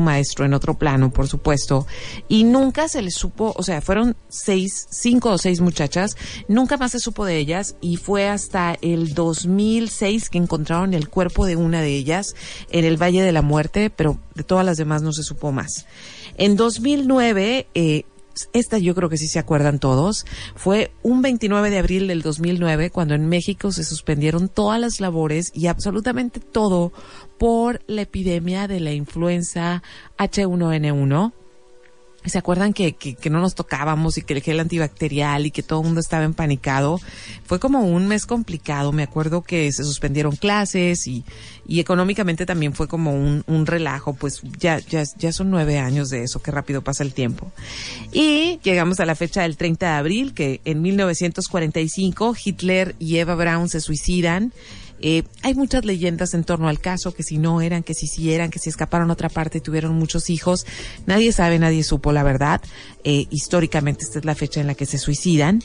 maestro en otro plano, por supuesto, y nunca se le supo, o sea, fueron seis, cinco o seis muchachas, nunca más se supo de ellas y fue hasta el 2006 que encontraron el cuerpo de una de ellas en el Valle de la Muerte, pero de todas las demás no se supo más. En 2009, eh, esta yo creo que sí se acuerdan todos, fue un 29 de abril del 2009 cuando en México se suspendieron todas las labores y absolutamente todo por la epidemia de la influenza H1N1 ¿Se acuerdan que, que, no nos tocábamos y que el gel antibacterial y que todo el mundo estaba empanicado? Fue como un mes complicado. Me acuerdo que se suspendieron clases y, y económicamente también fue como un, un relajo. Pues ya, ya, ya son nueve años de eso. Qué rápido pasa el tiempo. Y llegamos a la fecha del 30 de abril, que en 1945 Hitler y Eva Braun se suicidan. Eh, hay muchas leyendas en torno al caso, que si no eran, que si sí eran, que si escaparon a otra parte y tuvieron muchos hijos. Nadie sabe, nadie supo la verdad. Eh, históricamente esta es la fecha en la que se suicidan.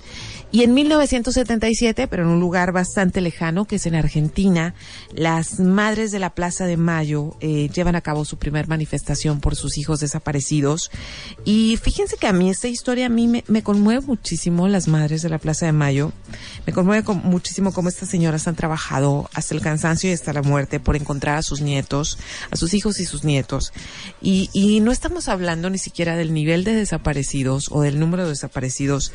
Y en 1977, pero en un lugar bastante lejano, que es en Argentina, las madres de la Plaza de Mayo eh, llevan a cabo su primer manifestación por sus hijos desaparecidos. Y fíjense que a mí esta historia a mí me, conmueve muchísimo, las madres de la Plaza de Mayo. Me conmueve muchísimo cómo estas señoras han trabajado hasta el cansancio y hasta la muerte por encontrar a sus nietos, a sus hijos y sus nietos. Y, y no estamos hablando ni siquiera del nivel de desaparecidos o del número de desaparecidos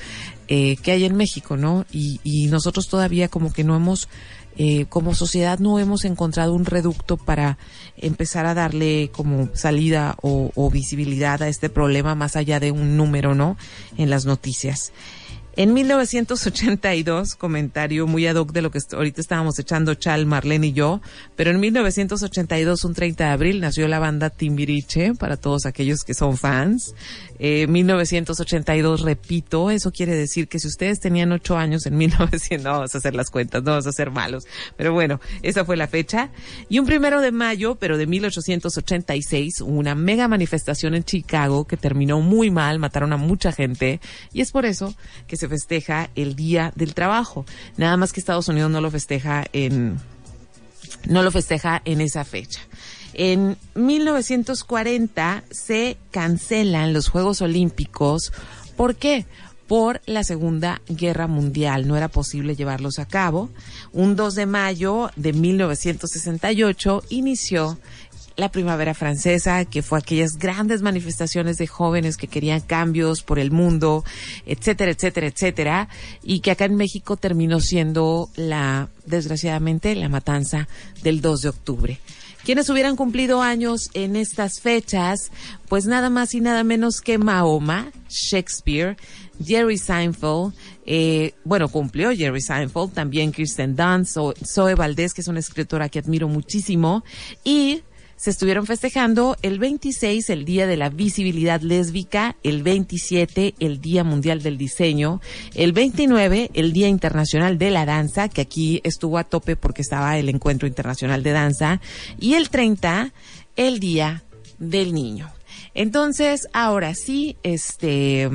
eh, que hay en México, ¿no? Y, y nosotros todavía como que no hemos, eh, como sociedad no hemos encontrado un reducto para empezar a darle como salida o, o visibilidad a este problema más allá de un número, ¿no? En las noticias. En 1982, comentario muy ad hoc de lo que ahorita estábamos echando Chal, Marlene y yo, pero en 1982, un 30 de abril, nació la banda Timbiriche, para todos aquellos que son fans. Eh, 1982, repito, eso quiere decir que si ustedes tenían ocho años en 1900, no vamos a hacer las cuentas, no vamos a ser malos, pero bueno, esa fue la fecha. Y un primero de mayo, pero de 1886, una mega manifestación en Chicago que terminó muy mal, mataron a mucha gente, y es por eso que se festeja el Día del Trabajo. Nada más que Estados Unidos no lo festeja en, no lo festeja en esa fecha. En 1940 se cancelan los Juegos Olímpicos. ¿Por qué? Por la Segunda Guerra Mundial. No era posible llevarlos a cabo. Un 2 de mayo de 1968 inició la primavera francesa, que fue aquellas grandes manifestaciones de jóvenes que querían cambios por el mundo, etcétera, etcétera, etcétera, y que acá en México terminó siendo la, desgraciadamente, la matanza del 2 de octubre. Quienes hubieran cumplido años en estas fechas, pues nada más y nada menos que Mahoma, Shakespeare, Jerry Seinfeld, eh, bueno, cumplió Jerry Seinfeld, también Kirsten Dunst, Zoe Valdés, que es una escritora que admiro muchísimo, y se estuvieron festejando el 26, el Día de la Visibilidad Lésbica, el 27, el Día Mundial del Diseño, el 29, el Día Internacional de la Danza, que aquí estuvo a tope porque estaba el Encuentro Internacional de Danza, y el 30, el Día del Niño. Entonces, ahora sí, este,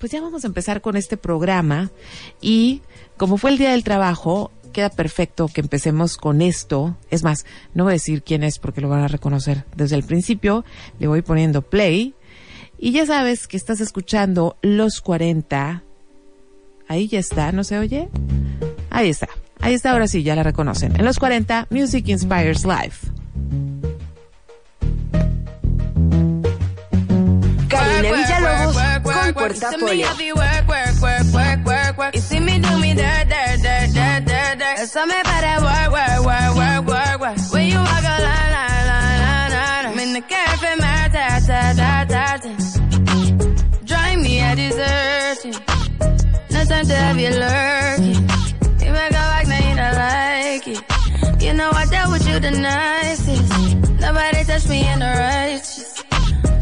pues ya vamos a empezar con este programa y como fue el Día del Trabajo, queda perfecto que empecemos con esto. Es más, no voy a decir quién es porque lo van a reconocer desde el principio. Le voy poniendo play. Y ya sabes que estás escuchando Los 40. Ahí ya está, ¿no se oye? Ahí está. Ahí está, ahora sí, ya la reconocen. En Los 40, Music Inspires Life. Karina Villalobos con portafolio. Me para work, work, work, work, work, work. When you walk a line, line, line, line, line. I'm in the cafe, my ta, ta, ta, ta. Drive me a desertion. No time to have you lurking. You make a like, now you don't like it. You know I dealt with you the nicest. Nobody touched me in the righteous.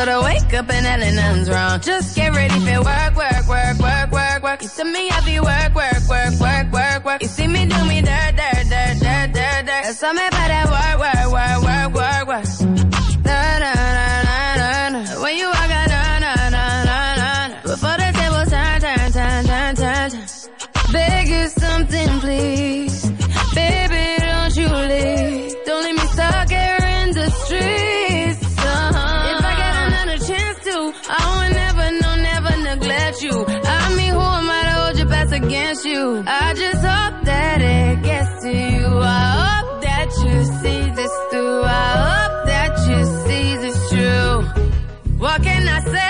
But I wake up and Ellen, nothing's wrong. Just get ready for work, work, work, work, work, work. You see me happy, work, work, work, work, work, work. You see me do me dirt, dirt, dirt, dirt, dirt, dirt. Tell me about that work, work, work, work, work, work. Best you? I just hope that it gets to you. I hope that you see this through. I hope that you see this true. What can I say?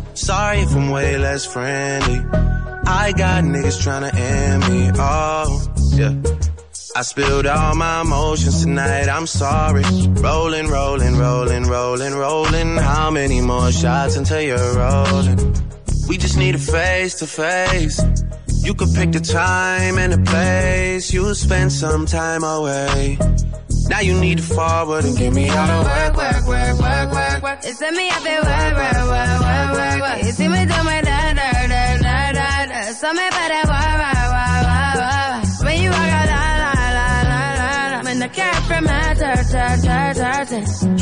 Sorry if I'm way less friendly. I got niggas tryna end me. Oh, yeah. I spilled all my emotions tonight, I'm sorry. Rolling, rolling, rolling, rolling, rolling. How many more shots until you're rolling? We just need a face to face. You could pick the time and the place. You'll spend some time away. Now you need to forward and give me all the work, work, work, work, work, work. It's me, I feel work, work, work, work, work, work. You see me do my da, da, da, da, da, da. So me that why, why, why, why, why. When you walk out, la, la, la, la, la, la. When the cat from my ta, ta, ta, ta,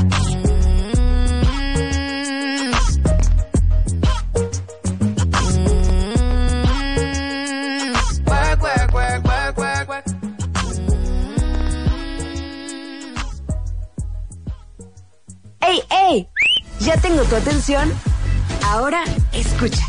atención. Ahora escucha.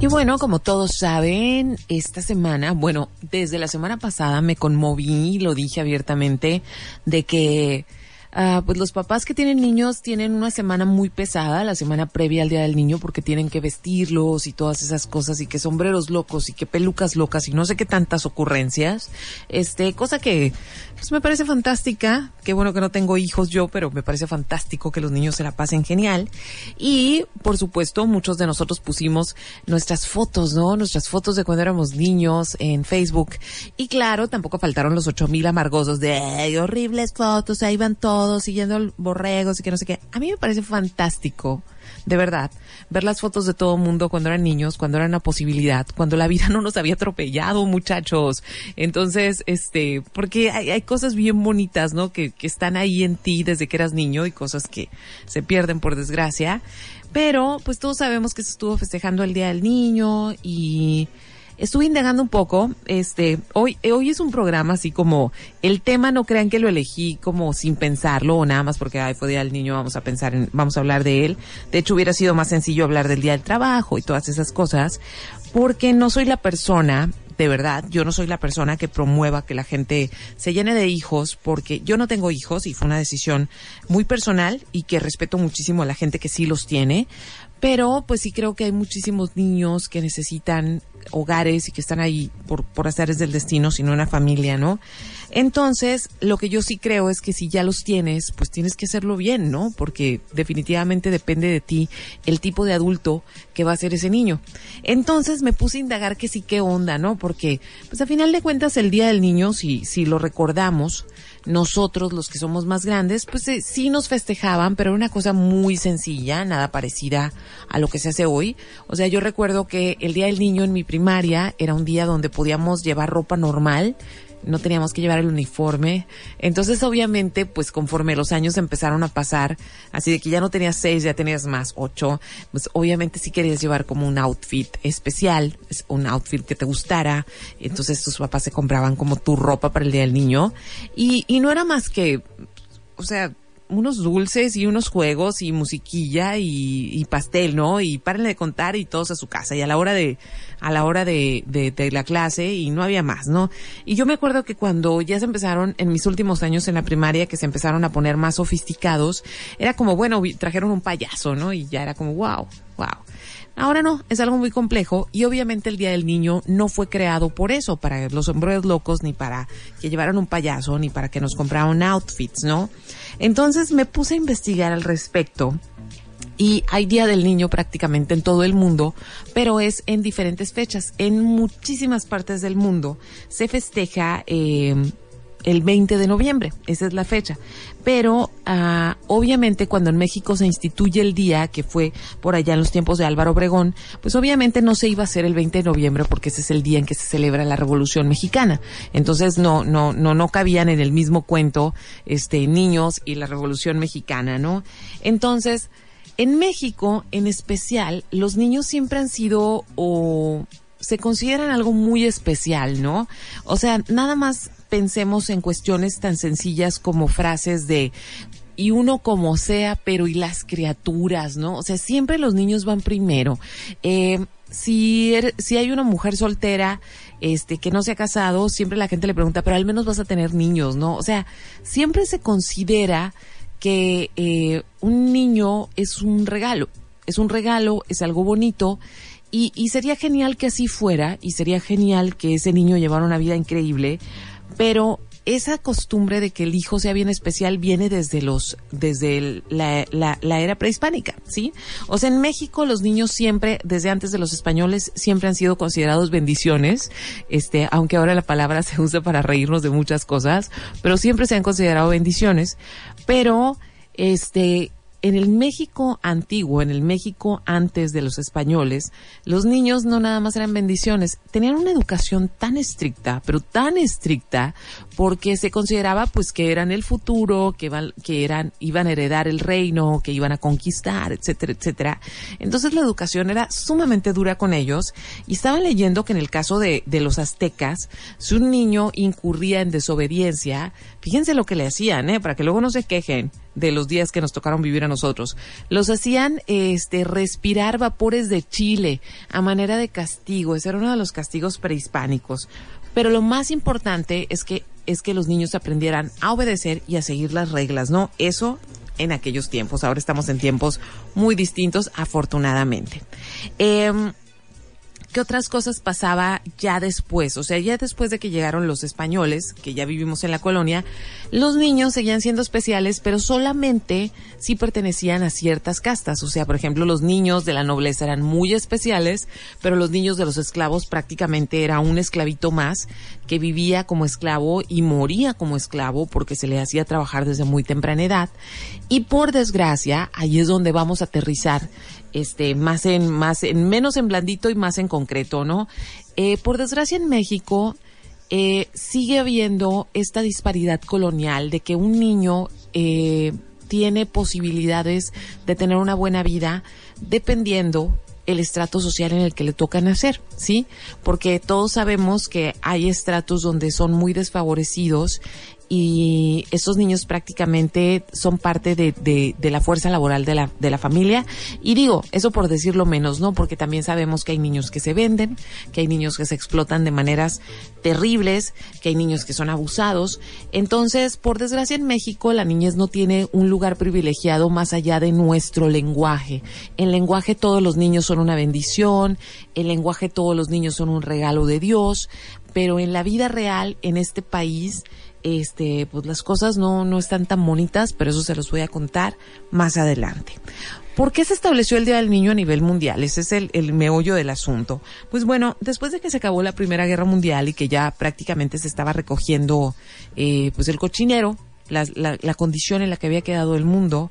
Y bueno, como todos saben, esta semana, bueno, desde la semana pasada me conmoví, lo dije abiertamente, de que ah, pues los papás que tienen niños tienen una semana muy pesada, la semana previa al Día del Niño, porque tienen que vestirlos y todas esas cosas, y que sombreros locos y que pelucas locas y no sé qué tantas ocurrencias. Este, cosa que pues me parece fantástica. Qué bueno que no tengo hijos yo, pero me parece fantástico que los niños se la pasen genial. Y, por supuesto, muchos de nosotros pusimos nuestras fotos, ¿no? Nuestras fotos de cuando éramos niños en Facebook. Y claro, tampoco faltaron los ocho mil amargosos de "Ay, horribles fotos, ahí van todos siguiendo borregos y que no sé qué. A mí me parece fantástico de verdad, ver las fotos de todo mundo cuando eran niños, cuando era una posibilidad, cuando la vida no nos había atropellado, muchachos. Entonces, este, porque hay, hay cosas bien bonitas, ¿no? Que, que están ahí en ti desde que eras niño y cosas que se pierden por desgracia. Pero, pues todos sabemos que se estuvo festejando el Día del Niño y estuve indagando un poco. Este, hoy, eh, hoy es un programa así como el tema, no crean que lo elegí como sin pensarlo o nada más porque ay, fue día del niño, vamos a pensar en, vamos a hablar de él. De hecho, hubiera sido más sencillo hablar del día del trabajo y todas esas cosas, porque no soy la persona de verdad, yo no soy la persona que promueva que la gente se llene de hijos, porque yo no tengo hijos y fue una decisión muy personal y que respeto muchísimo a la gente que sí los tiene, pero pues sí creo que hay muchísimos niños que necesitan hogares y que están ahí por, por haceres del destino, sino una familia, ¿no? Entonces, lo que yo sí creo es que si ya los tienes, pues tienes que hacerlo bien, ¿no? Porque definitivamente depende de ti el tipo de adulto que va a ser ese niño. Entonces me puse a indagar que sí, qué onda, ¿no? Porque, pues a final de cuentas, el Día del Niño, si, si lo recordamos, nosotros, los que somos más grandes, pues eh, sí nos festejaban, pero era una cosa muy sencilla, nada parecida a lo que se hace hoy. O sea, yo recuerdo que el Día del Niño en mi primaria era un día donde podíamos llevar ropa normal, no teníamos que llevar el uniforme. Entonces, obviamente, pues conforme los años empezaron a pasar, así de que ya no tenías seis, ya tenías más ocho, pues obviamente sí querías llevar como un outfit especial, es un outfit que te gustara. Entonces tus papás se compraban como tu ropa para el día del niño. Y, y no era más que, o sea, unos dulces y unos juegos y musiquilla y, pastel, ¿no? Y párenle de contar y todos a su casa y a la hora de, a la hora de, de, de la clase y no había más, ¿no? Y yo me acuerdo que cuando ya se empezaron, en mis últimos años en la primaria, que se empezaron a poner más sofisticados, era como, bueno, trajeron un payaso, ¿no? Y ya era como, wow, wow. Ahora no, es algo muy complejo y obviamente el Día del Niño no fue creado por eso, para los sombreros locos, ni para que llevaran un payaso, ni para que nos compraran outfits, ¿no? Entonces me puse a investigar al respecto y hay Día del Niño prácticamente en todo el mundo, pero es en diferentes fechas. En muchísimas partes del mundo se festeja eh, el 20 de noviembre, esa es la fecha. Pero ah, obviamente cuando en México se instituye el día, que fue por allá en los tiempos de Álvaro Obregón, pues obviamente no se iba a hacer el 20 de noviembre porque ese es el día en que se celebra la Revolución Mexicana. Entonces no, no, no, no cabían en el mismo cuento este niños y la Revolución Mexicana, ¿no? Entonces, en México, en especial, los niños siempre han sido o se consideran algo muy especial, ¿no? O sea, nada más pensemos en cuestiones tan sencillas como frases de y uno como sea, pero y las criaturas, ¿no? O sea, siempre los niños van primero. Eh, si, er- si hay una mujer soltera, este, que no se ha casado, siempre la gente le pregunta, pero al menos vas a tener niños, ¿no? O sea, siempre se considera que eh, un niño es un regalo, es un regalo, es algo bonito y, y sería genial que así fuera y sería genial que ese niño llevara una vida increíble, pero esa costumbre de que el hijo sea bien especial viene desde los desde la era prehispánica, ¿sí? O sea, en México los niños siempre, desde antes de los españoles, siempre han sido considerados bendiciones, este, aunque ahora la palabra se usa para reírnos de muchas cosas, pero siempre se han considerado bendiciones. Pero, este, en el México antiguo, en el México antes de los españoles, los niños no nada más eran bendiciones, tenían una educación tan estricta, pero tan estricta, porque se consideraba pues que eran el futuro, que, iban- que eran, iban a heredar el reino, que iban a conquistar, etcétera, etcétera. Entonces la educación era sumamente dura con ellos y estaban leyendo que en el caso de, de los aztecas, si un niño incurría en desobediencia, fíjense lo que le hacían, ¿eh? para que luego no se quejen de los días que nos tocaron vivir a nosotros. Los hacían este respirar vapores de chile a manera de castigo. Ese era uno de los castigos prehispánicos. Pero lo más importante es que es que los niños aprendieran a obedecer y a seguir las reglas, ¿no? Eso en aquellos tiempos. Ahora estamos en tiempos muy distintos, afortunadamente. Em, ¿Qué otras cosas pasaba ya después? O sea, ya después de que llegaron los españoles, que ya vivimos en la colonia, los niños seguían siendo especiales, pero solamente si pertenecían a ciertas castas. O sea, por ejemplo, los niños de la nobleza eran muy especiales, pero los niños de los esclavos prácticamente era un esclavito más que vivía como esclavo y moría como esclavo porque se le hacía trabajar desde muy temprana edad. Y por desgracia, ahí es donde vamos a aterrizar este más en más en menos en blandito y más en concreto no Eh, por desgracia en México eh, sigue habiendo esta disparidad colonial de que un niño eh, tiene posibilidades de tener una buena vida dependiendo el estrato social en el que le toca nacer, ¿sí? Porque todos sabemos que hay estratos donde son muy desfavorecidos y estos niños prácticamente son parte de, de, de la fuerza laboral de la, de la familia. Y digo, eso por decirlo menos, ¿no? Porque también sabemos que hay niños que se venden, que hay niños que se explotan de maneras terribles, que hay niños que son abusados. Entonces, por desgracia en México, la niñez no tiene un lugar privilegiado más allá de nuestro lenguaje. En lenguaje todos los niños son una bendición, en lenguaje todos los niños son un regalo de Dios, pero en la vida real, en este país, este, pues las cosas no, no están tan bonitas, pero eso se los voy a contar más adelante. ¿Por qué se estableció el Día del Niño a nivel mundial? Ese es el, el meollo del asunto. Pues bueno, después de que se acabó la Primera Guerra Mundial y que ya prácticamente se estaba recogiendo eh, pues el cochinero, la, la, la condición en la que había quedado el mundo,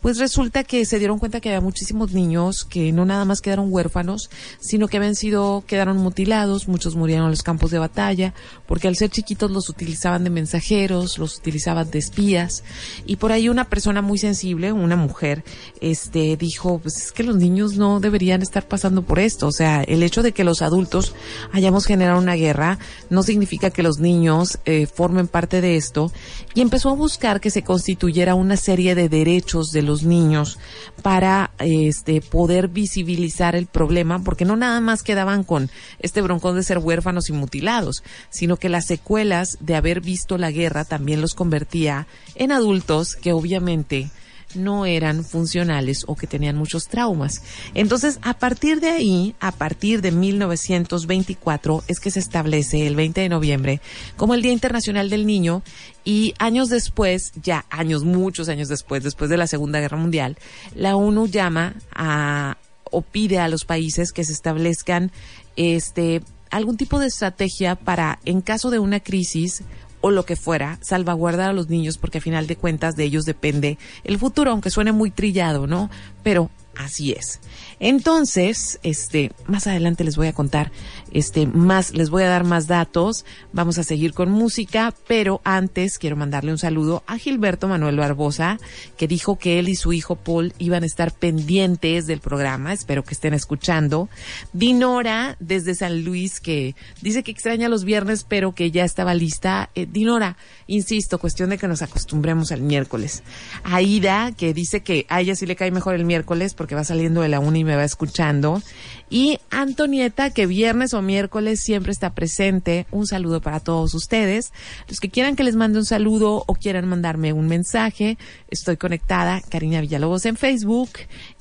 pues resulta que se dieron cuenta que había muchísimos niños que no nada más quedaron huérfanos, sino que habían sido, quedaron mutilados, muchos murieron en los campos de batalla, porque al ser chiquitos los utilizaban de mensajeros, los utilizaban de espías, y por ahí una persona muy sensible, una mujer, este, dijo, pues es que los niños no deberían estar pasando por esto, o sea, el hecho de que los adultos hayamos generado una guerra no significa que los niños eh, formen parte de esto, y empezó a buscar que se constituyera una serie de derechos de los niños para este poder visibilizar el problema, porque no nada más quedaban con este broncón de ser huérfanos y mutilados, sino que las secuelas de haber visto la guerra también los convertía en adultos que obviamente no eran funcionales o que tenían muchos traumas. Entonces, a partir de ahí, a partir de 1924, es que se establece el 20 de noviembre como el Día Internacional del Niño y años después, ya años, muchos años después, después de la Segunda Guerra Mundial, la ONU llama a o pide a los países que se establezcan este algún tipo de estrategia para en caso de una crisis o lo que fuera, salvaguardar a los niños porque a final de cuentas de ellos depende el futuro, aunque suene muy trillado, ¿no? Pero así es. Entonces, este, más adelante les voy a contar, este, más, les voy a dar más datos. Vamos a seguir con música, pero antes quiero mandarle un saludo a Gilberto Manuel Barbosa, que dijo que él y su hijo Paul iban a estar pendientes del programa. Espero que estén escuchando. Dinora, desde San Luis, que dice que extraña los viernes, pero que ya estaba lista. Eh, Dinora, insisto, cuestión de que nos acostumbremos al miércoles. Aida, que dice que a ella sí le cae mejor el miércoles porque va saliendo de la uni me va escuchando. Y Antonieta, que viernes o miércoles siempre está presente. Un saludo para todos ustedes. Los que quieran que les mande un saludo o quieran mandarme un mensaje, estoy conectada, Karina Villalobos en Facebook.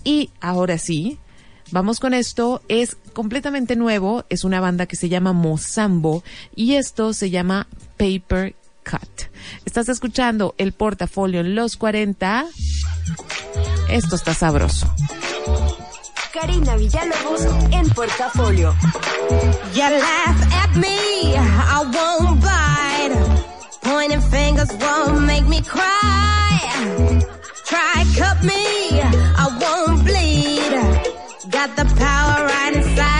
Y ahora sí, Vamos con esto, es completamente nuevo, es una banda que se llama Mozambo y esto se llama Paper Cut. Estás escuchando el portafolio en los 40. Esto está sabroso. Karina Villalobos en Portafolio. You laugh at me, I won't bite. Pointing fingers won't make me cry. Try cut me, I won't bleed. Got the power right inside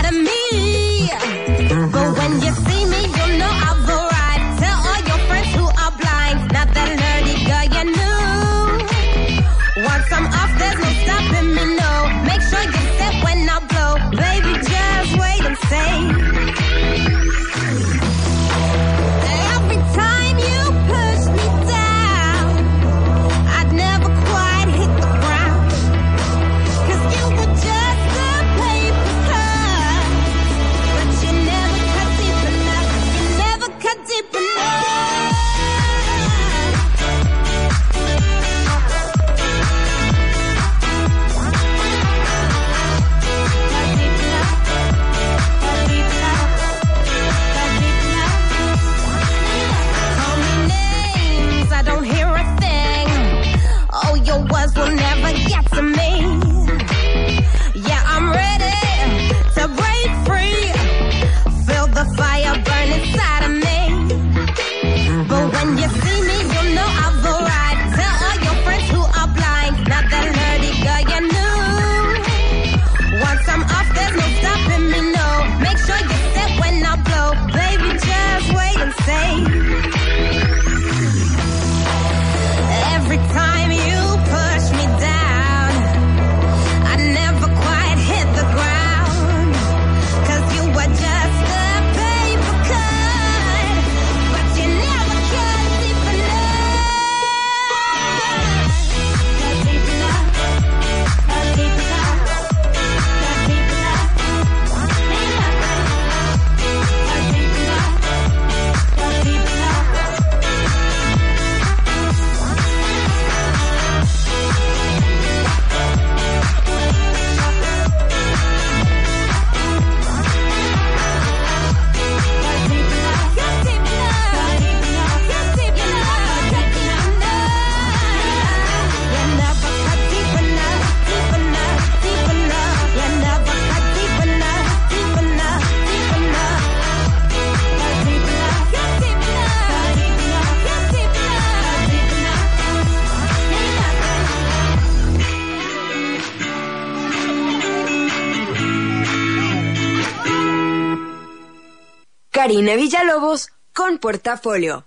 Karina Villalobos con Portafolio.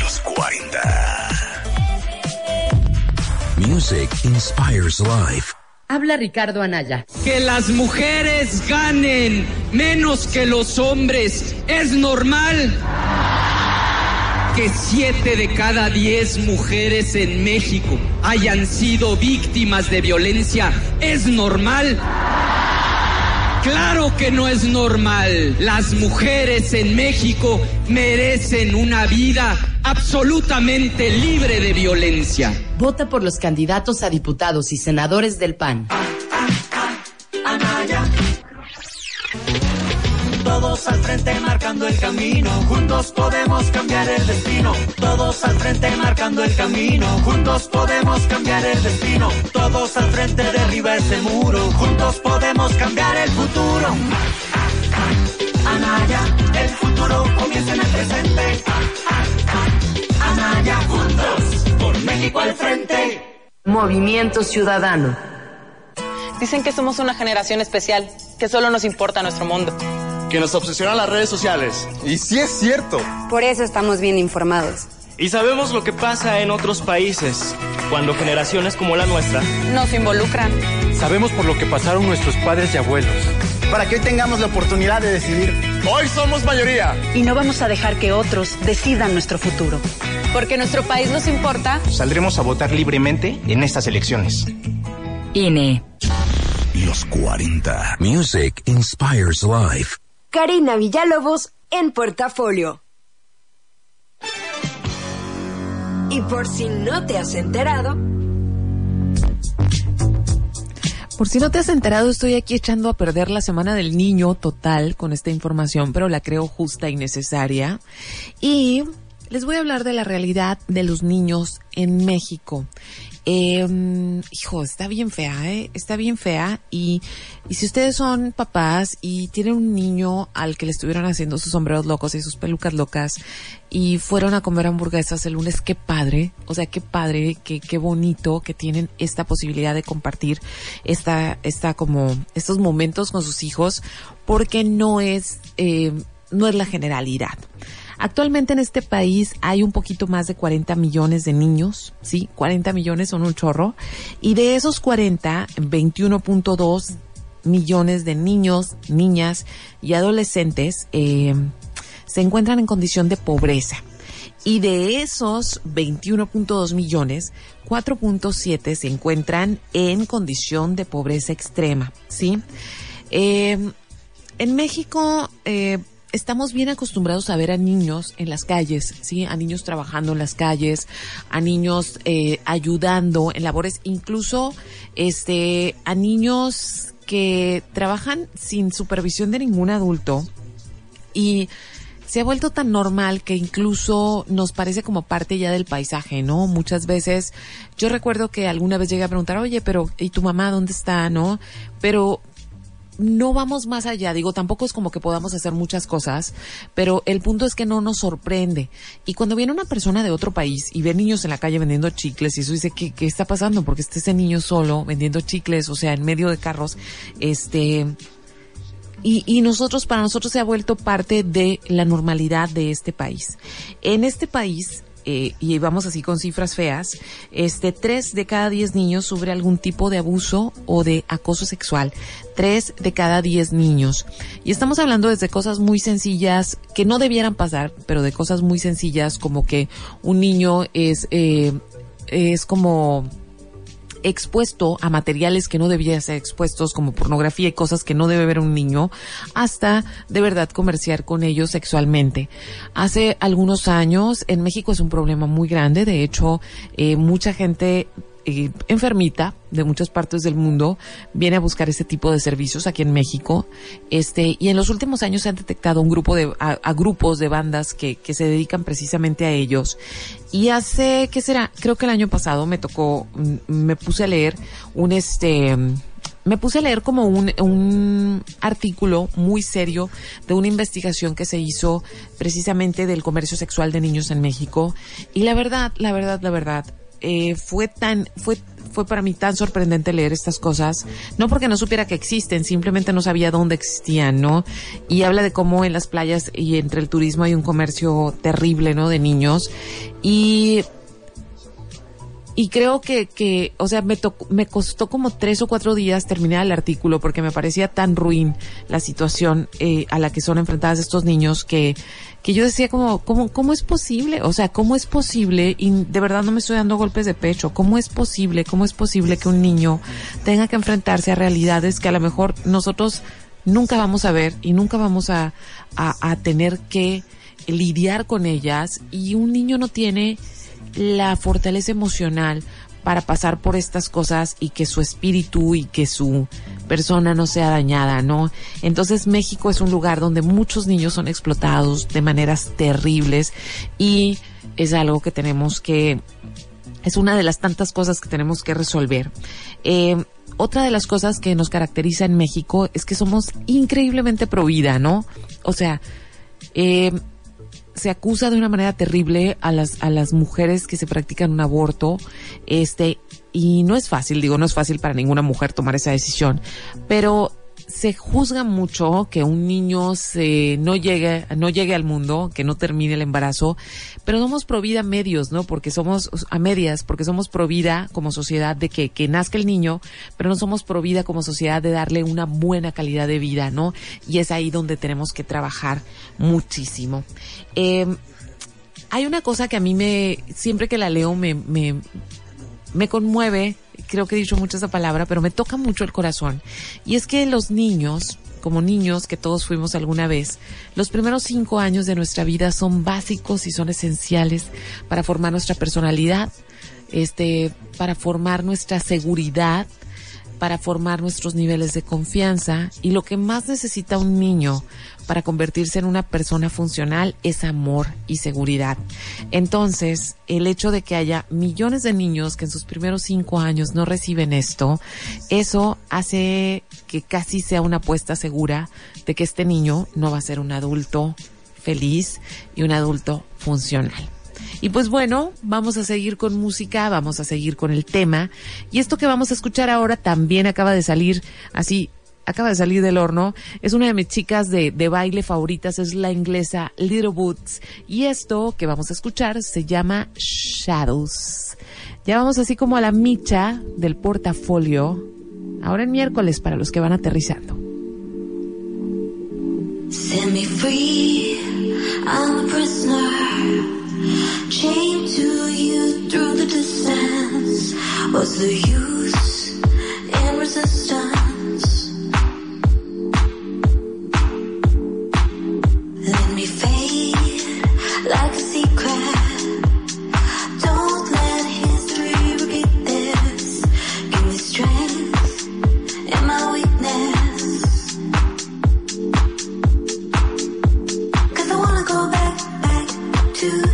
Los 40. Music inspires life. Habla Ricardo Anaya. Que las mujeres ganen menos que los hombres es normal. Que siete de cada diez mujeres en México hayan sido víctimas de violencia es normal. Claro que no es normal. Las mujeres en México merecen una vida absolutamente libre de violencia. Vota por los candidatos a diputados y senadores del PAN. Todos al frente marcando el camino, juntos podemos cambiar el destino. Todos al frente marcando el camino, juntos podemos cambiar el destino. Todos al frente derriba ese muro, juntos podemos cambiar el futuro. Anaya, el futuro comienza en el presente. Anaya, juntos, por México al frente. Movimiento Ciudadano. Dicen que somos una generación especial, que solo nos importa nuestro mundo. Que nos obsesionan las redes sociales. Y sí es cierto. Por eso estamos bien informados. Y sabemos lo que pasa en otros países, cuando generaciones como la nuestra nos involucran. Sabemos por lo que pasaron nuestros padres y abuelos. Para que hoy tengamos la oportunidad de decidir. Hoy somos mayoría. Y no vamos a dejar que otros decidan nuestro futuro. Porque nuestro país nos importa. Saldremos a votar libremente en estas elecciones. INE. Los 40. Music inspires life. Karina Villalobos en Portafolio. Y por si no te has enterado, Por si no te has enterado, estoy aquí echando a perder la semana del niño total con esta información, pero la creo justa y necesaria. Y les voy a hablar de la realidad de los niños en México. Eh, hijo, está bien fea, ¿eh? Está bien fea. Y, y si ustedes son papás y tienen un niño al que le estuvieron haciendo sus sombreros locos y sus pelucas locas y fueron a comer hamburguesas el lunes, qué padre. O sea, qué padre, qué, qué bonito que tienen esta posibilidad de compartir esta, esta como, estos momentos con sus hijos porque no es, eh, no es la generalidad. Actualmente en este país hay un poquito más de 40 millones de niños, sí, 40 millones son un chorro, y de esos 40, 21.2 millones de niños, niñas y adolescentes eh, se encuentran en condición de pobreza. Y de esos 21.2 millones, 4.7 se encuentran en condición de pobreza extrema, ¿sí? Eh, en México, eh, estamos bien acostumbrados a ver a niños en las calles, sí, a niños trabajando en las calles, a niños eh, ayudando en labores, incluso este a niños que trabajan sin supervisión de ningún adulto y se ha vuelto tan normal que incluso nos parece como parte ya del paisaje, ¿no? Muchas veces, yo recuerdo que alguna vez llegué a preguntar, oye, pero ¿y tu mamá dónde está, no? Pero no vamos más allá, digo, tampoco es como que podamos hacer muchas cosas, pero el punto es que no nos sorprende. Y cuando viene una persona de otro país y ve niños en la calle vendiendo chicles y eso dice, ¿qué, qué está pasando? Porque está ese niño solo vendiendo chicles, o sea, en medio de carros, este, y, y, nosotros, para nosotros se ha vuelto parte de la normalidad de este país. En este país, eh, y vamos así con cifras feas, este, tres de cada diez niños sufre algún tipo de abuso o de acoso sexual. Tres de cada diez niños. Y estamos hablando desde cosas muy sencillas que no debieran pasar, pero de cosas muy sencillas como que un niño es, eh, es como, expuesto a materiales que no debía ser expuestos como pornografía y cosas que no debe ver un niño hasta de verdad comerciar con ellos sexualmente. Hace algunos años en México es un problema muy grande, de hecho eh, mucha gente eh, enfermita de muchas partes del mundo viene a buscar este tipo de servicios aquí en México. Este, y en los últimos años se han detectado un grupo de, a, a grupos de bandas que, que se dedican precisamente a ellos. Y hace, ¿qué será? Creo que el año pasado me tocó, me puse a leer un este, me puse a leer como un, un artículo muy serio de una investigación que se hizo precisamente del comercio sexual de niños en México. Y la verdad, la verdad, la verdad, eh, fue tan, fue, fue para mí tan sorprendente leer estas cosas, no porque no supiera que existen, simplemente no sabía dónde existían, ¿no? Y habla de cómo en las playas y entre el turismo hay un comercio terrible, ¿no? De niños. Y y creo que, que o sea, me, tocó, me costó como tres o cuatro días terminar el artículo porque me parecía tan ruin la situación eh, a la que son enfrentadas estos niños que, que yo decía como, ¿cómo, ¿cómo es posible? O sea, ¿cómo es posible? Y de verdad no me estoy dando golpes de pecho. ¿Cómo es posible? ¿Cómo es posible que un niño tenga que enfrentarse a realidades que a lo mejor nosotros nunca vamos a ver y nunca vamos a, a, a tener que lidiar con ellas y un niño no tiene la fortaleza emocional para pasar por estas cosas y que su espíritu y que su persona no sea dañada, ¿no? Entonces México es un lugar donde muchos niños son explotados de maneras terribles y es algo que tenemos que, es una de las tantas cosas que tenemos que resolver. Eh, otra de las cosas que nos caracteriza en México es que somos increíblemente pro vida, ¿no? O sea, eh, se acusa de una manera terrible a las, a las mujeres que se practican un aborto, este, y no es fácil, digo, no es fácil para ninguna mujer tomar esa decisión, pero se juzga mucho que un niño se no llegue no llegue al mundo, que no termine el embarazo, pero somos pro vida medios, ¿no? Porque somos a medias, porque somos pro vida como sociedad de que, que nazca el niño, pero no somos pro vida como sociedad de darle una buena calidad de vida, ¿no? Y es ahí donde tenemos que trabajar muchísimo. Eh, hay una cosa que a mí me, siempre que la leo me, me conmueve, creo que he dicho mucho esa palabra, pero me toca mucho el corazón. Y es que los niños, como niños que todos fuimos alguna vez, los primeros cinco años de nuestra vida son básicos y son esenciales para formar nuestra personalidad, este, para formar nuestra seguridad, para formar nuestros niveles de confianza y lo que más necesita un niño para convertirse en una persona funcional es amor y seguridad. Entonces, el hecho de que haya millones de niños que en sus primeros cinco años no reciben esto, eso hace que casi sea una apuesta segura de que este niño no va a ser un adulto feliz y un adulto funcional. Y pues bueno, vamos a seguir con música, vamos a seguir con el tema. Y esto que vamos a escuchar ahora también acaba de salir así acaba de salir del horno. Es una de mis chicas de, de, baile favoritas, es la inglesa Little Boots. Y esto que vamos a escuchar se llama Shadows. Ya vamos así como a la micha del portafolio. Ahora en miércoles para los que van aterrizando. Set me free, I'm a prisoner. Chained to you through the distance. What's the use in resistance? Let me fade like a secret. Don't let history repeat this. Give me strength in my weakness. Cause I wanna go back, back to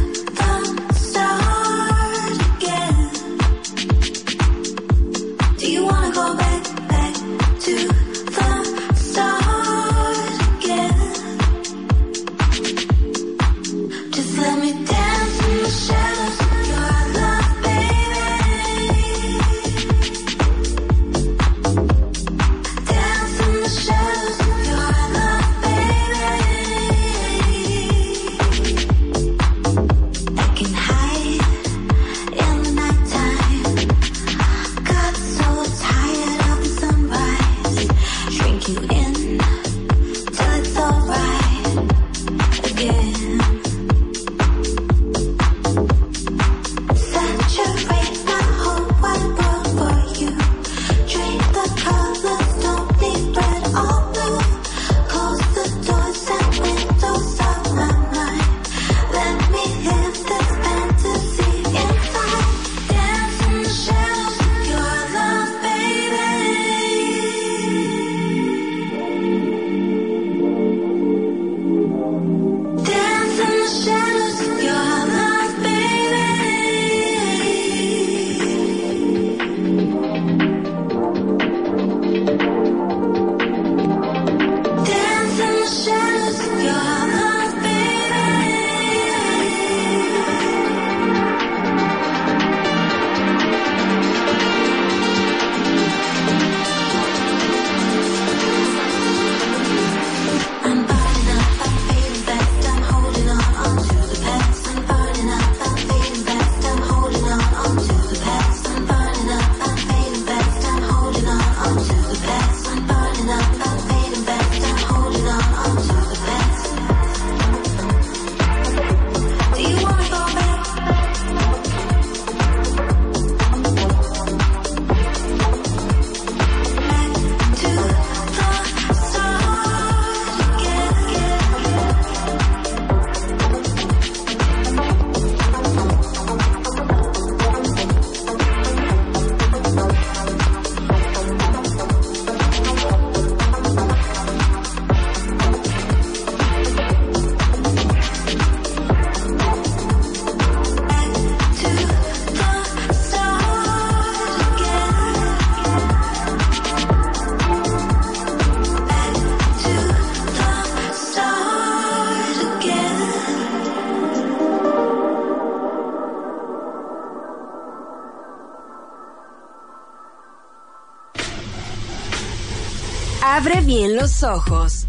los ojos.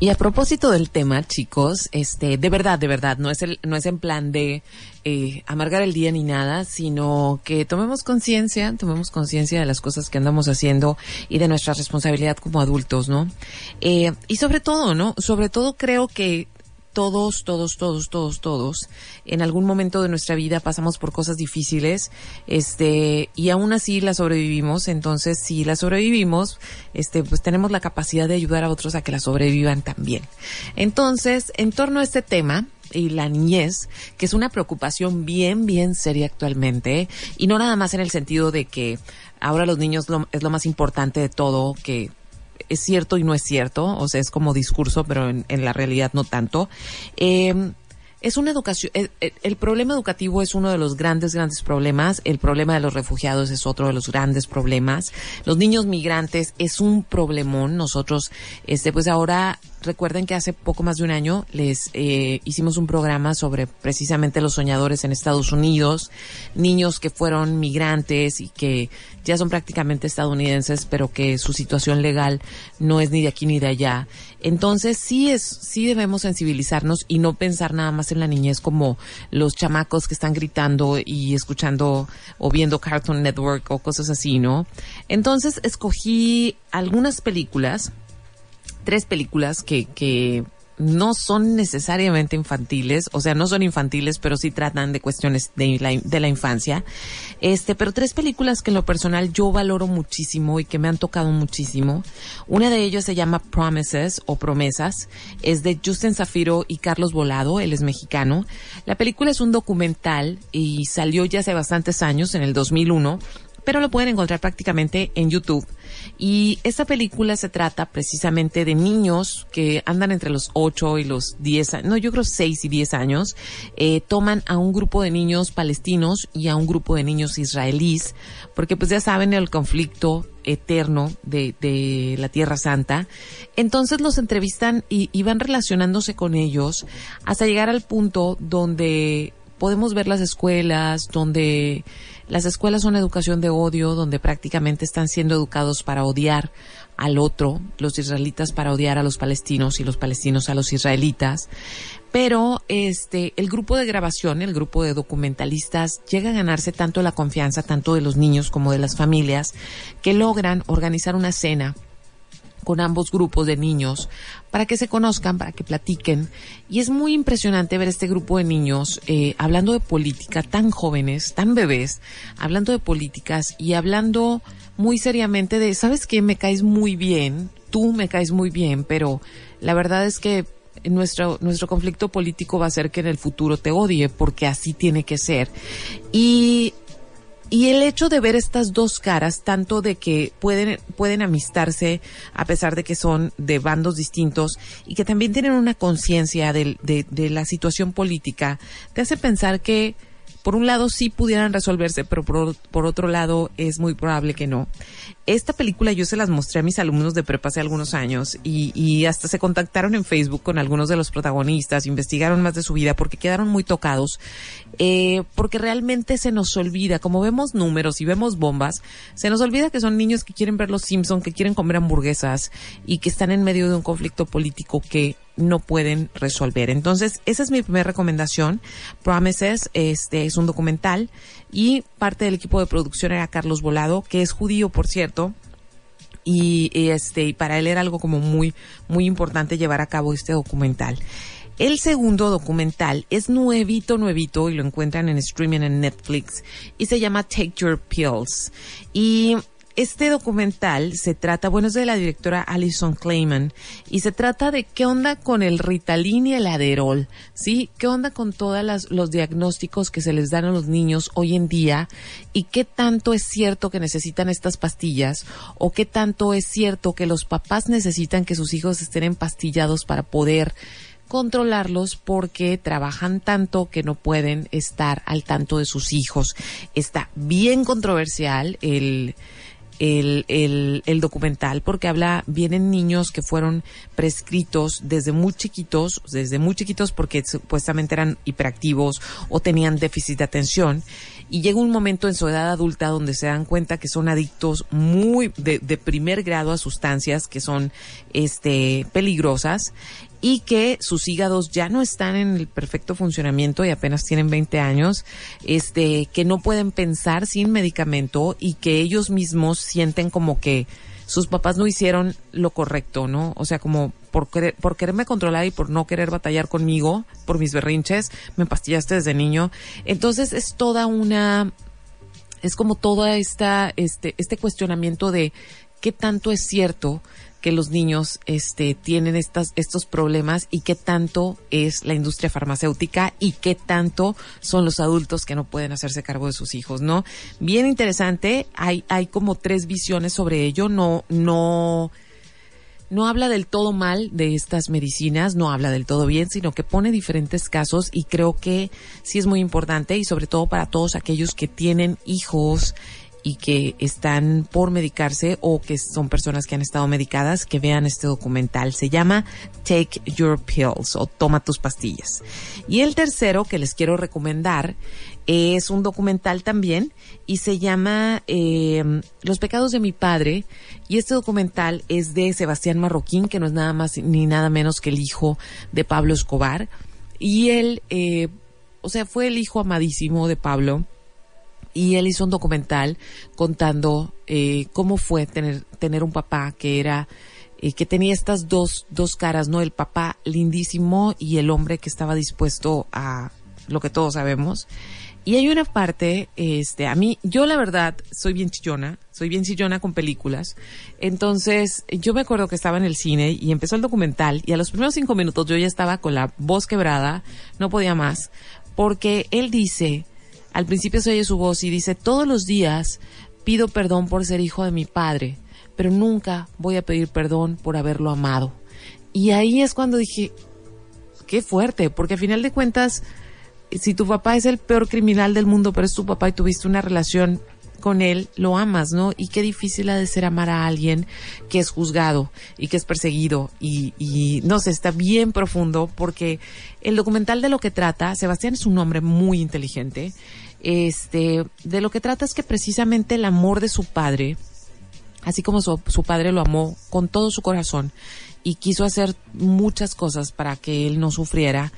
Y a propósito del tema, chicos, este, de verdad, de verdad, no es el, no es en plan de eh, amargar el día ni nada, sino que tomemos conciencia, tomemos conciencia de las cosas que andamos haciendo y de nuestra responsabilidad como adultos, ¿no? Eh, y sobre todo, ¿no? Sobre todo creo que todos, todos, todos, todos, todos, en algún momento de nuestra vida pasamos por cosas difíciles, este, y aún así las sobrevivimos. Entonces, si las sobrevivimos, este, pues tenemos la capacidad de ayudar a otros a que las sobrevivan también. Entonces, en torno a este tema, y la niñez, que es una preocupación bien, bien seria actualmente, y no nada más en el sentido de que ahora los niños es lo más importante de todo, que es cierto y no es cierto, o sea, es como discurso, pero en, la realidad no tanto. Eh, es una educación, el, el- el problema educativo es uno de los grandes, grandes problemas. El problema de los refugiados es otro de los grandes problemas. Los niños migrantes es un problemón. Nosotros, este, pues ahora, recuerden que hace poco más de un año les eh, hicimos un programa sobre precisamente los soñadores en Estados Unidos, niños que fueron migrantes y que ya son prácticamente estadounidenses, pero que su situación legal no es ni de aquí ni de allá. Entonces sí es, sí debemos sensibilizarnos y no pensar nada más en la niñez como los chamacos que están gritando y escuchando o viendo Cartoon Network o cosas así, ¿no? Entonces escogí algunas películas tres películas que, que no son necesariamente infantiles, o sea, no son infantiles, pero sí tratan de cuestiones de la, de la infancia. Este, pero tres películas que en lo personal yo valoro muchísimo y que me han tocado muchísimo. Una de ellas se llama Promises o Promesas. Es de Justin Zafiro y Carlos Volado, él es mexicano. La película es un documental y salió ya hace bastantes años, en el 2001, pero lo pueden encontrar prácticamente en YouTube. Y esta película se trata precisamente de niños que andan entre los 8 y los 10 años, no, yo creo 6 y 10 años, eh, toman a un grupo de niños palestinos y a un grupo de niños israelíes, porque pues ya saben el conflicto eterno de, de la Tierra Santa. Entonces los entrevistan y van relacionándose con ellos hasta llegar al punto donde podemos ver las escuelas, donde las escuelas son educación de odio, donde prácticamente están siendo educados para odiar al otro, los israelitas para odiar a los palestinos y los palestinos a los israelitas. Pero este, el grupo de grabación, el grupo de documentalistas, llega a ganarse tanto la confianza, tanto de los niños como de las familias, que logran organizar una cena con ambos grupos de niños para que se conozcan, para que platiquen. Y es muy impresionante ver este grupo de niños eh, hablando de política, tan jóvenes, tan bebés, hablando de políticas y hablando muy seriamente de, ¿sabes qué? Me caes muy bien, tú me caes muy bien, pero la verdad es que nuestro, nuestro conflicto político va a ser que en el futuro te odie, porque así tiene que ser. Y y el hecho de ver estas dos caras, tanto de que pueden, pueden amistarse a pesar de que son de bandos distintos y que también tienen una conciencia de, de, de la situación política, te hace pensar que por un lado sí pudieran resolverse, pero por, por, otro lado es muy probable que no. Esta película yo se las mostré a mis alumnos de prepa hace algunos años y, y hasta se contactaron en Facebook con algunos de los protagonistas, investigaron más de su vida porque quedaron muy tocados, eh, porque realmente se nos olvida, como vemos números y vemos bombas, se nos olvida que son niños que quieren ver los Simpson, que quieren comer hamburguesas y que están en medio de un conflicto político que no pueden resolver. Entonces, esa es mi primera recomendación. Promises, este es un documental y parte del equipo de producción era Carlos Volado, que es judío, por cierto. Y este, y para él era algo como muy, muy importante llevar a cabo este documental. El segundo documental es nuevito, nuevito y lo encuentran en streaming en Netflix y se llama Take Your Pills. Y este documental se trata, bueno, es de la directora Alison Clayman y se trata de qué onda con el Ritalin y el Aderol, ¿sí? ¿Qué onda con todos los diagnósticos que se les dan a los niños hoy en día y qué tanto es cierto que necesitan estas pastillas o qué tanto es cierto que los papás necesitan que sus hijos estén empastillados para poder controlarlos porque trabajan tanto que no pueden estar al tanto de sus hijos. Está bien controversial el, el, el, el, documental porque habla, vienen niños que fueron prescritos desde muy chiquitos, desde muy chiquitos porque supuestamente eran hiperactivos o tenían déficit de atención. Y llega un momento en su edad adulta donde se dan cuenta que son adictos muy de, de primer grado a sustancias que son este peligrosas y que sus hígados ya no están en el perfecto funcionamiento y apenas tienen 20 años, este, que no pueden pensar sin medicamento y que ellos mismos sienten como que sus papás no hicieron lo correcto, ¿no? O sea, como por, querer, por quererme controlar y por no querer batallar conmigo, por mis berrinches, me pastillaste desde niño. Entonces es toda una, es como toda esta, este, este cuestionamiento de qué tanto es cierto que los niños este, tienen estas, estos problemas y qué tanto es la industria farmacéutica y qué tanto son los adultos que no pueden hacerse cargo de sus hijos, ¿no? Bien interesante, hay, hay como tres visiones sobre ello, no, no, no habla del todo mal de estas medicinas, no habla del todo bien, sino que pone diferentes casos y creo que sí es muy importante y sobre todo para todos aquellos que tienen hijos y que están por medicarse o que son personas que han estado medicadas, que vean este documental. Se llama Take Your Pills o Toma tus pastillas. Y el tercero que les quiero recomendar es un documental también y se llama eh, Los pecados de mi padre. Y este documental es de Sebastián Marroquín, que no es nada más ni nada menos que el hijo de Pablo Escobar. Y él, eh, o sea, fue el hijo amadísimo de Pablo y él hizo un documental contando eh, cómo fue tener, tener un papá que era, eh, que tenía estas dos, dos caras, ¿no? El papá lindísimo y el hombre que estaba dispuesto a lo que todos sabemos. Y hay una parte, este, a mí, yo la verdad soy bien chillona, soy bien chillona con películas. Entonces, yo me acuerdo que estaba en el cine y empezó el documental y a los primeros cinco minutos yo ya estaba con la voz quebrada, no podía más, porque él dice, al principio se oye su voz y dice, todos los días pido perdón por ser hijo de mi padre, pero nunca voy a pedir perdón por haberlo amado. Y ahí es cuando dije, qué fuerte, porque a final de cuentas, si tu papá es el peor criminal del mundo, pero es tu papá y tuviste una relación con él, lo amas, ¿no? Y qué difícil ha de ser amar a alguien que es juzgado y que es perseguido y, y no sé, está bien profundo porque el documental de lo que trata, Sebastián es un hombre muy inteligente, este, de lo que trata es que precisamente el amor de su padre, así como su, padre lo amó con todo su corazón y quiso hacer muchas cosas para que él no sufriera,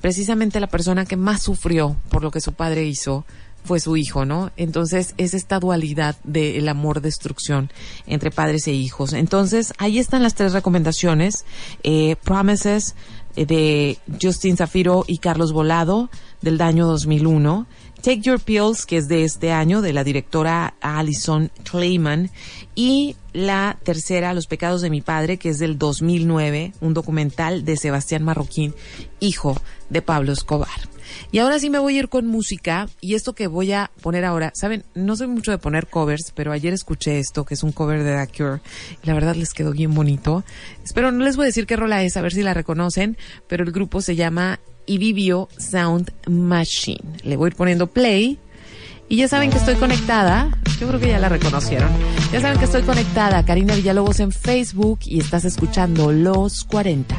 precisamente la persona que más sufrió por lo que su padre hizo fue su hijo, ¿no? Entonces es esta dualidad del amor destrucción entre padres e hijos. Entonces ahí están las tres recomendaciones. Eh, Promises eh, de Justin Zafiro y Carlos Volado del año 2001. Take Your Pills, que es de este año, de la directora Alison Clayman. Y la tercera, Los pecados de mi padre, que es del 2009, un documental de Sebastián Marroquín, hijo de Pablo Escobar. Y ahora sí me voy a ir con música y esto que voy a poner ahora, saben, no soy mucho de poner covers, pero ayer escuché esto que es un cover de The Cure y la verdad les quedó bien bonito. Espero no les voy a decir qué rola es, a ver si la reconocen, pero el grupo se llama Ibibio Sound Machine. Le voy a ir poniendo play y ya saben que estoy conectada, yo creo que ya la reconocieron. Ya saben que estoy conectada Karina Villalobos en Facebook y estás escuchando Los 40.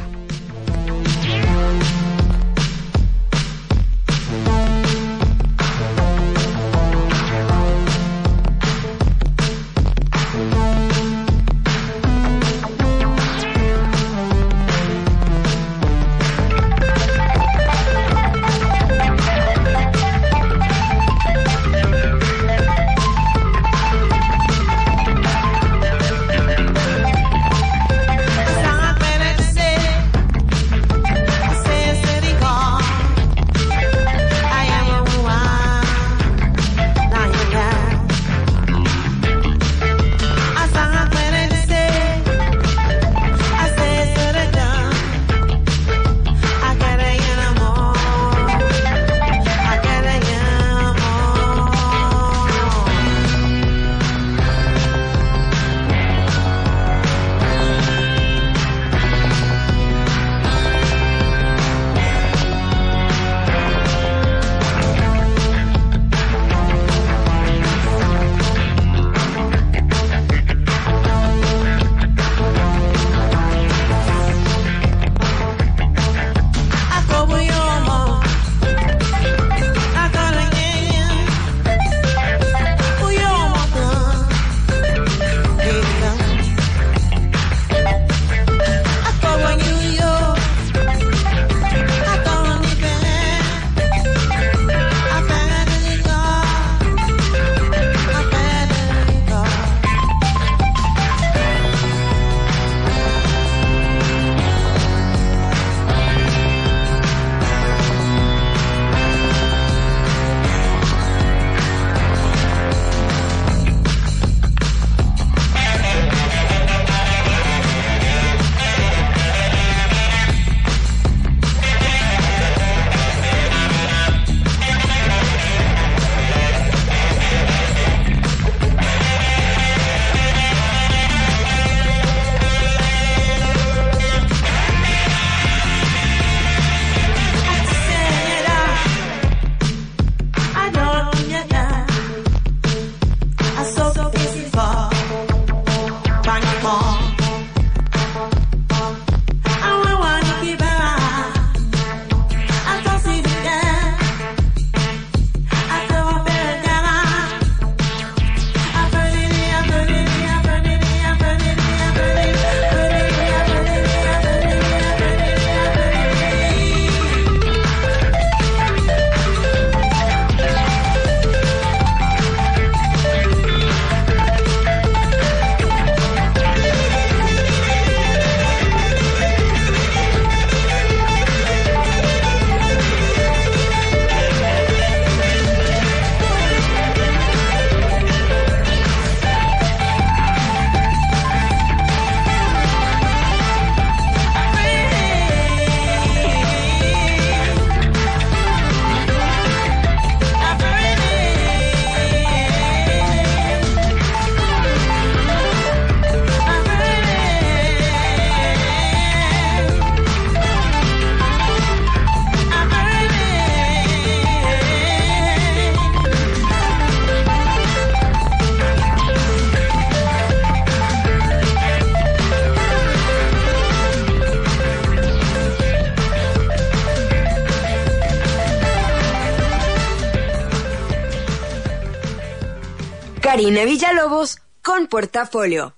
Karina Villalobos con Portafolio.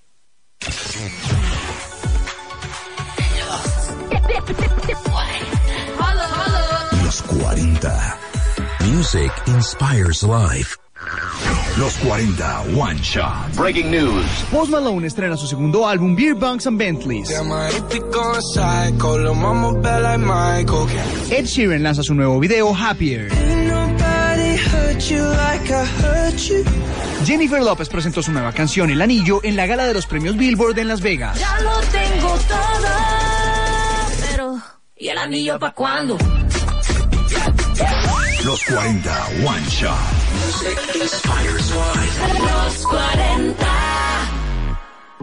Los 40. Music inspires life. Los 40 One Shot. Breaking news. Post Malone estrena su segundo álbum Beer Bunks and Bentleys. Ed Sheeran lanza su nuevo video Happier. Jennifer López presentó su nueva canción El Anillo en la gala de los premios Billboard en Las Vegas. Ya lo tengo todo, pero ¿y el anillo para cuándo? Los 40 One Shot. Los 40.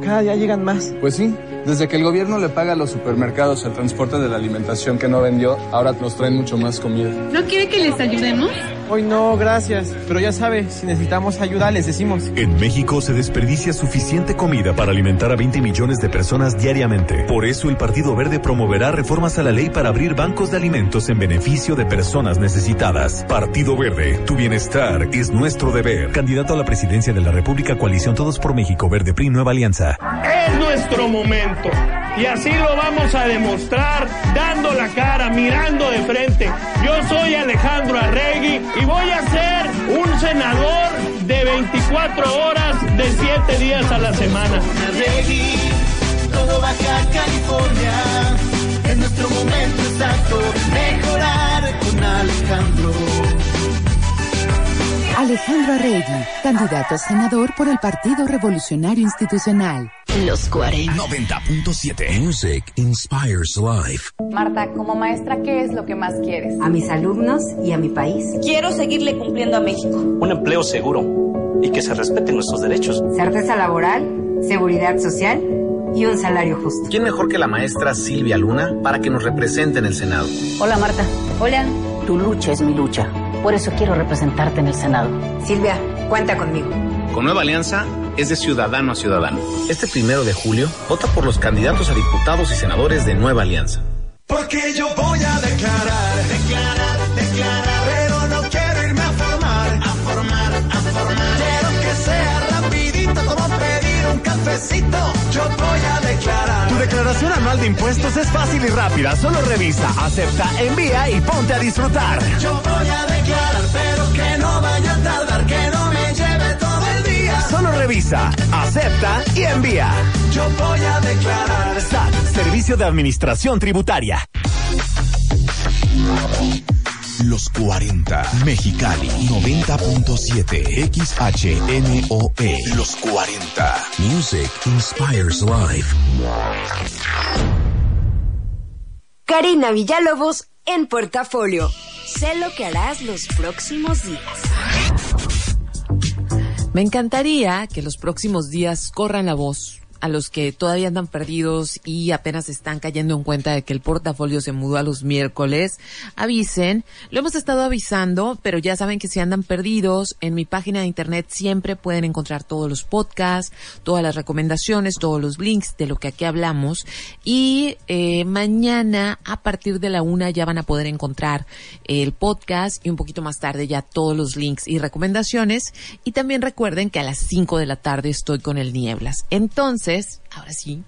Cada día llegan más. Pues sí, desde que el gobierno le paga a los supermercados el transporte de la alimentación que no vendió, ahora nos traen mucho más comida. ¿No quiere que les ayudemos? Hoy no, gracias. Pero ya sabe, si necesitamos ayuda, les decimos. En México se desperdicia suficiente comida para alimentar a 20 millones de personas diariamente. Por eso el Partido Verde promoverá reformas a la ley para abrir bancos de alimentos en beneficio de personas necesitadas. Partido Verde, tu bienestar es nuestro deber. Candidato a la presidencia de la República Coalición Todos por México Verde PRI Nueva Alianza. Es nuestro momento. Y así lo vamos a demostrar dando la cara, mirando de frente. Yo soy Alejandro Arregui y voy a ser un senador de 24 horas de 7 días a la semana. Todo Baja California. Es nuestro momento exacto. Mejorar con Alejandro. Alejandro Arregui, candidato a senador por el Partido Revolucionario Institucional. Los 40. 90.7. Music inspires life. Marta, como maestra, ¿qué es lo que más quieres? A mis alumnos y a mi país. Quiero seguirle cumpliendo a México. Un empleo seguro y que se respeten nuestros derechos. Certeza laboral, seguridad social y un salario justo. ¿Quién mejor que la maestra Silvia Luna para que nos represente en el Senado? Hola Marta. Hola. Tu lucha es mi lucha. Por eso quiero representarte en el Senado. Silvia, cuenta conmigo. Con Nueva Alianza es de ciudadano a ciudadano. Este primero de julio, vota por los candidatos a diputados y senadores de Nueva Alianza. Porque yo voy a declarar, declarar, declarar, pero no quiero irme a formar, a formar, a formar. Quiero que sea rapidito como pedir un cafecito. Yo voy a declarar. Tu declaración anual de impuestos es fácil y rápida. Solo revisa, acepta, envía y ponte a disfrutar. Yo voy a declarar, pero que no vaya a Solo revisa, acepta y envía. Yo voy a declarar. SAT, Servicio de Administración Tributaria. Los 40. Mexicali 90.7 XHNOE. Los 40. Music inspires life. Karina Villalobos en Portafolio. Sé lo que harás los próximos días. Me encantaría que los próximos días corran la voz a los que todavía andan perdidos y apenas están cayendo en cuenta de que el portafolio se mudó a los miércoles, avisen. Lo hemos estado avisando, pero ya saben que si andan perdidos, en mi página de internet siempre pueden encontrar todos los podcasts, todas las recomendaciones, todos los links de lo que aquí hablamos. Y eh, mañana, a partir de la una, ya van a poder encontrar el podcast y un poquito más tarde ya todos los links y recomendaciones. Y también recuerden que a las cinco de la tarde estoy con el Nieblas. Entonces, entonces ahora sí,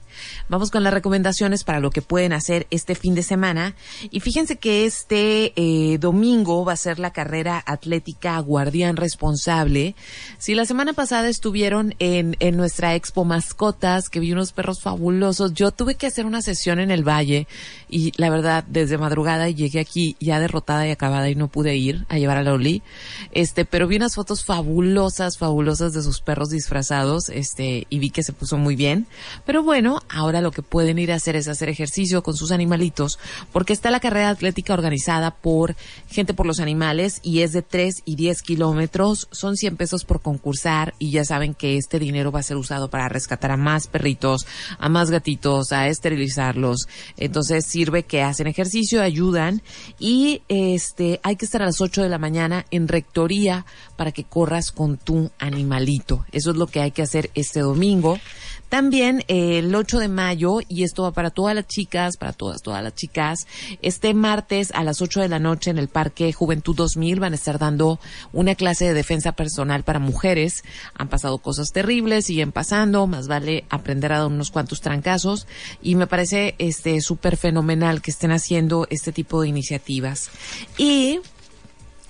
vamos con las recomendaciones para lo que pueden hacer este fin de semana. Y fíjense que este eh, domingo va a ser la carrera atlética Guardián Responsable. Si la semana pasada estuvieron en, en nuestra expo mascotas, que vi unos perros fabulosos, yo tuve que hacer una sesión en el valle y la verdad, desde madrugada llegué aquí ya derrotada y acabada y no pude ir a llevar a Loli. Este, pero vi unas fotos fabulosas, fabulosas de sus perros disfrazados, este, y vi que se puso muy bien. Pero bueno, ahora lo que pueden ir a hacer es hacer ejercicio con sus animalitos, porque está la carrera atlética organizada por Gente por los Animales y es de 3 y 10 kilómetros. Son 100 pesos por concursar y ya saben que este dinero va a ser usado para rescatar a más perritos, a más gatitos, a esterilizarlos. Entonces sirve que hacen ejercicio, ayudan y este hay que estar a las 8 de la mañana en rectoría para que corras con tu animalito. Eso es lo que hay que hacer este domingo. También eh, el 8 de mayo, y esto va para todas las chicas, para todas, todas las chicas, este martes a las 8 de la noche en el Parque Juventud 2000 van a estar dando una clase de defensa personal para mujeres. Han pasado cosas terribles, siguen pasando, más vale aprender a dar unos cuantos trancazos y me parece este súper fenomenal que estén haciendo este tipo de iniciativas. Y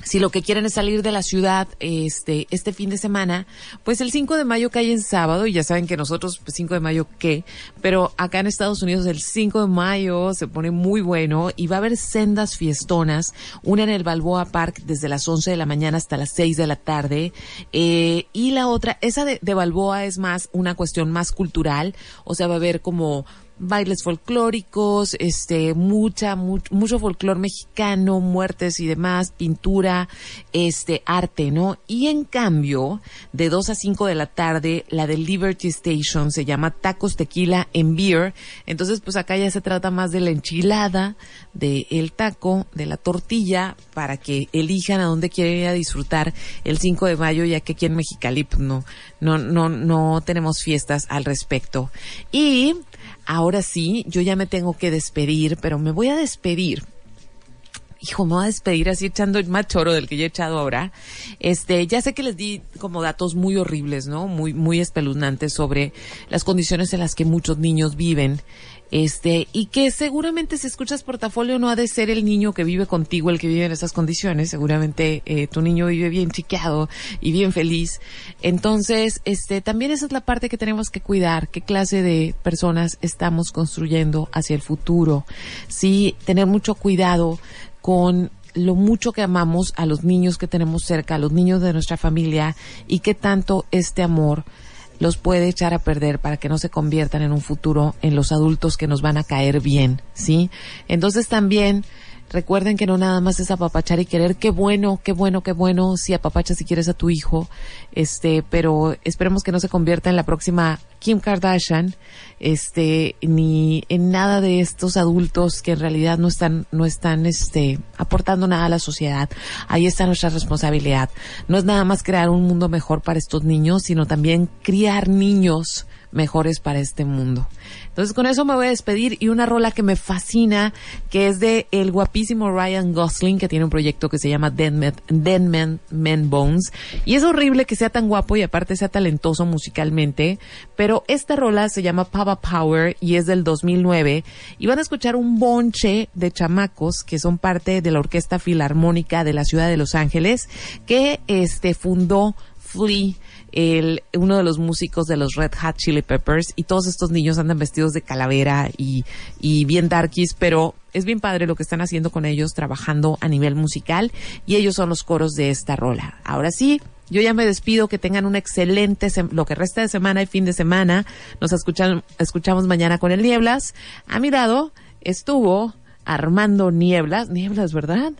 si lo que quieren es salir de la ciudad este este fin de semana, pues el 5 de mayo cae en sábado y ya saben que nosotros pues 5 de mayo qué, pero acá en Estados Unidos el 5 de mayo se pone muy bueno y va a haber sendas fiestonas, una en el Balboa Park desde las 11 de la mañana hasta las 6 de la tarde eh, y la otra, esa de Balboa es más una cuestión más cultural, o sea, va a haber como bailes folclóricos, este, mucha, mucho folclor mexicano, muertes y demás, pintura, este, arte, ¿no? Y en cambio, de 2 a 5 de la tarde, la de Liberty Station se llama Tacos Tequila en Beer. Entonces, pues acá ya se trata más de la enchilada, de el taco, de la tortilla, para que elijan a dónde quieren ir a disfrutar el 5 de mayo, ya que aquí en Mexicali, pues no, no, no, no tenemos fiestas al respecto. Y, ahora sí, yo ya me tengo que despedir, pero me voy a despedir. Hijo, me voy a despedir así echando más choro del que ya he echado ahora. Este, ya sé que les di como datos muy horribles, ¿no? Muy, muy espeluznantes sobre las condiciones en las que muchos niños viven. Este, y que seguramente si escuchas portafolio no ha de ser el niño que vive contigo el que vive en esas condiciones. Seguramente eh, tu niño vive bien chiqueado y bien feliz. Entonces, este, también esa es la parte que tenemos que cuidar. ¿Qué clase de personas estamos construyendo hacia el futuro? Sí, tener mucho cuidado con lo mucho que amamos a los niños que tenemos cerca, a los niños de nuestra familia y qué tanto este amor los puede echar a perder para que no se conviertan en un futuro en los adultos que nos van a caer bien, ¿sí? Entonces también recuerden que no nada más es apapachar y querer, qué bueno, qué bueno, qué bueno, si apapachas si quieres a tu hijo, este, pero esperemos que no se convierta en la próxima Kim Kardashian, este, ni en nada de estos adultos que en realidad no están, no están, este, aportando nada a la sociedad. Ahí está nuestra responsabilidad. No es nada más crear un mundo mejor para estos niños, sino también criar niños mejores para este mundo. Entonces con eso me voy a despedir y una rola que me fascina, que es de el guapísimo Ryan Gosling, que tiene un proyecto que se llama Dead Men, Dead Men, Men Bones. Y es horrible que sea tan guapo y aparte sea talentoso musicalmente, pero esta rola se llama Papa Power y es del 2009 y van a escuchar un bonche de chamacos que son parte de la Orquesta Filarmónica de la Ciudad de Los Ángeles que este fundó Flea el, uno de los músicos de los Red Hot Chili Peppers y todos estos niños andan vestidos de calavera y, y bien darkies, pero es bien padre lo que están haciendo con ellos trabajando a nivel musical y ellos son los coros de esta rola. Ahora sí, yo ya me despido, que tengan un excelente, lo que resta de semana y fin de semana. Nos escuchan, escuchamos mañana con el Nieblas. A mi lado estuvo Armando Nieblas, Nieblas, ¿verdad?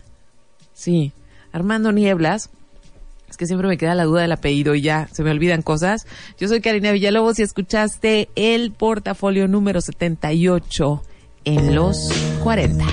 Sí, Armando Nieblas. Que siempre me queda la duda del apellido y ya se me olvidan cosas. Yo soy Karina Villalobos y escuchaste el portafolio número 78 en los 40.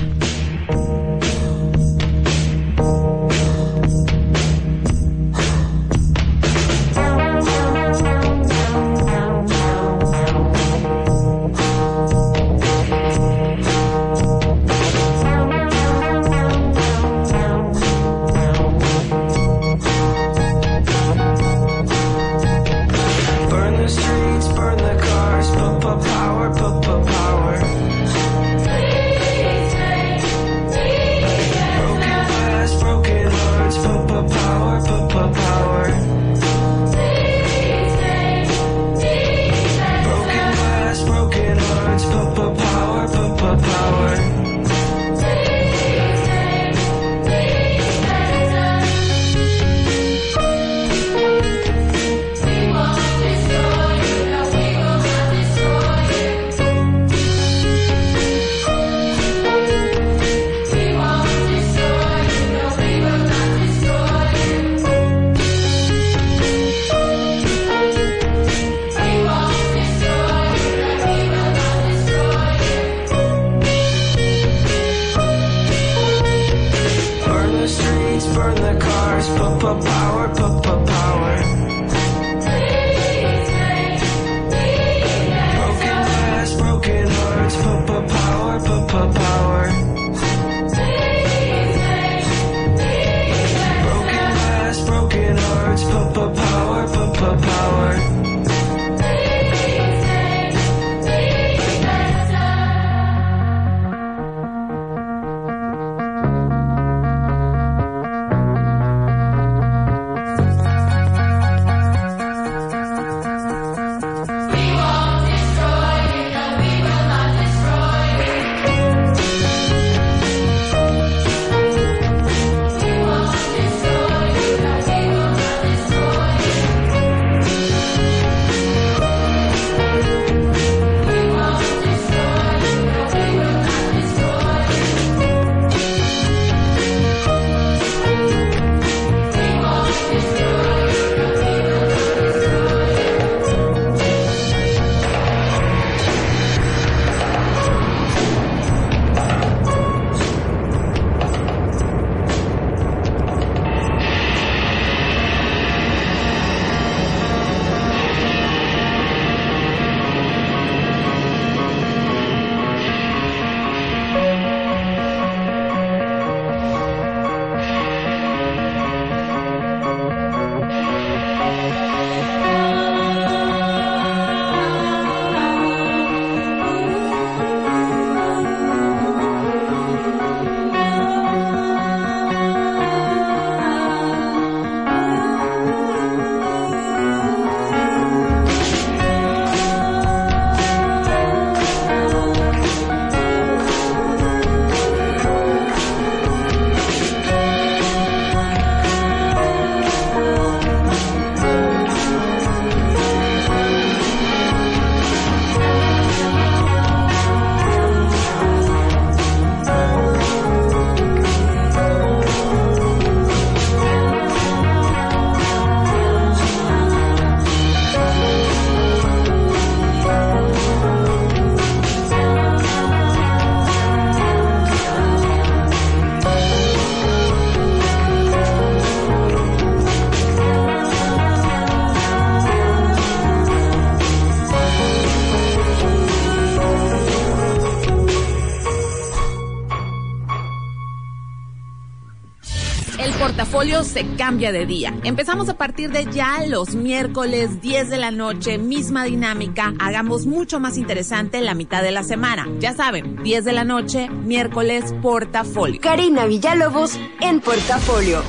Se cambia de día. Empezamos a partir de ya los miércoles 10 de la noche, misma dinámica. Hagamos mucho más interesante la mitad de la semana. Ya saben, 10 de la noche, miércoles, portafolio. Karina Villalobos en Portafolio.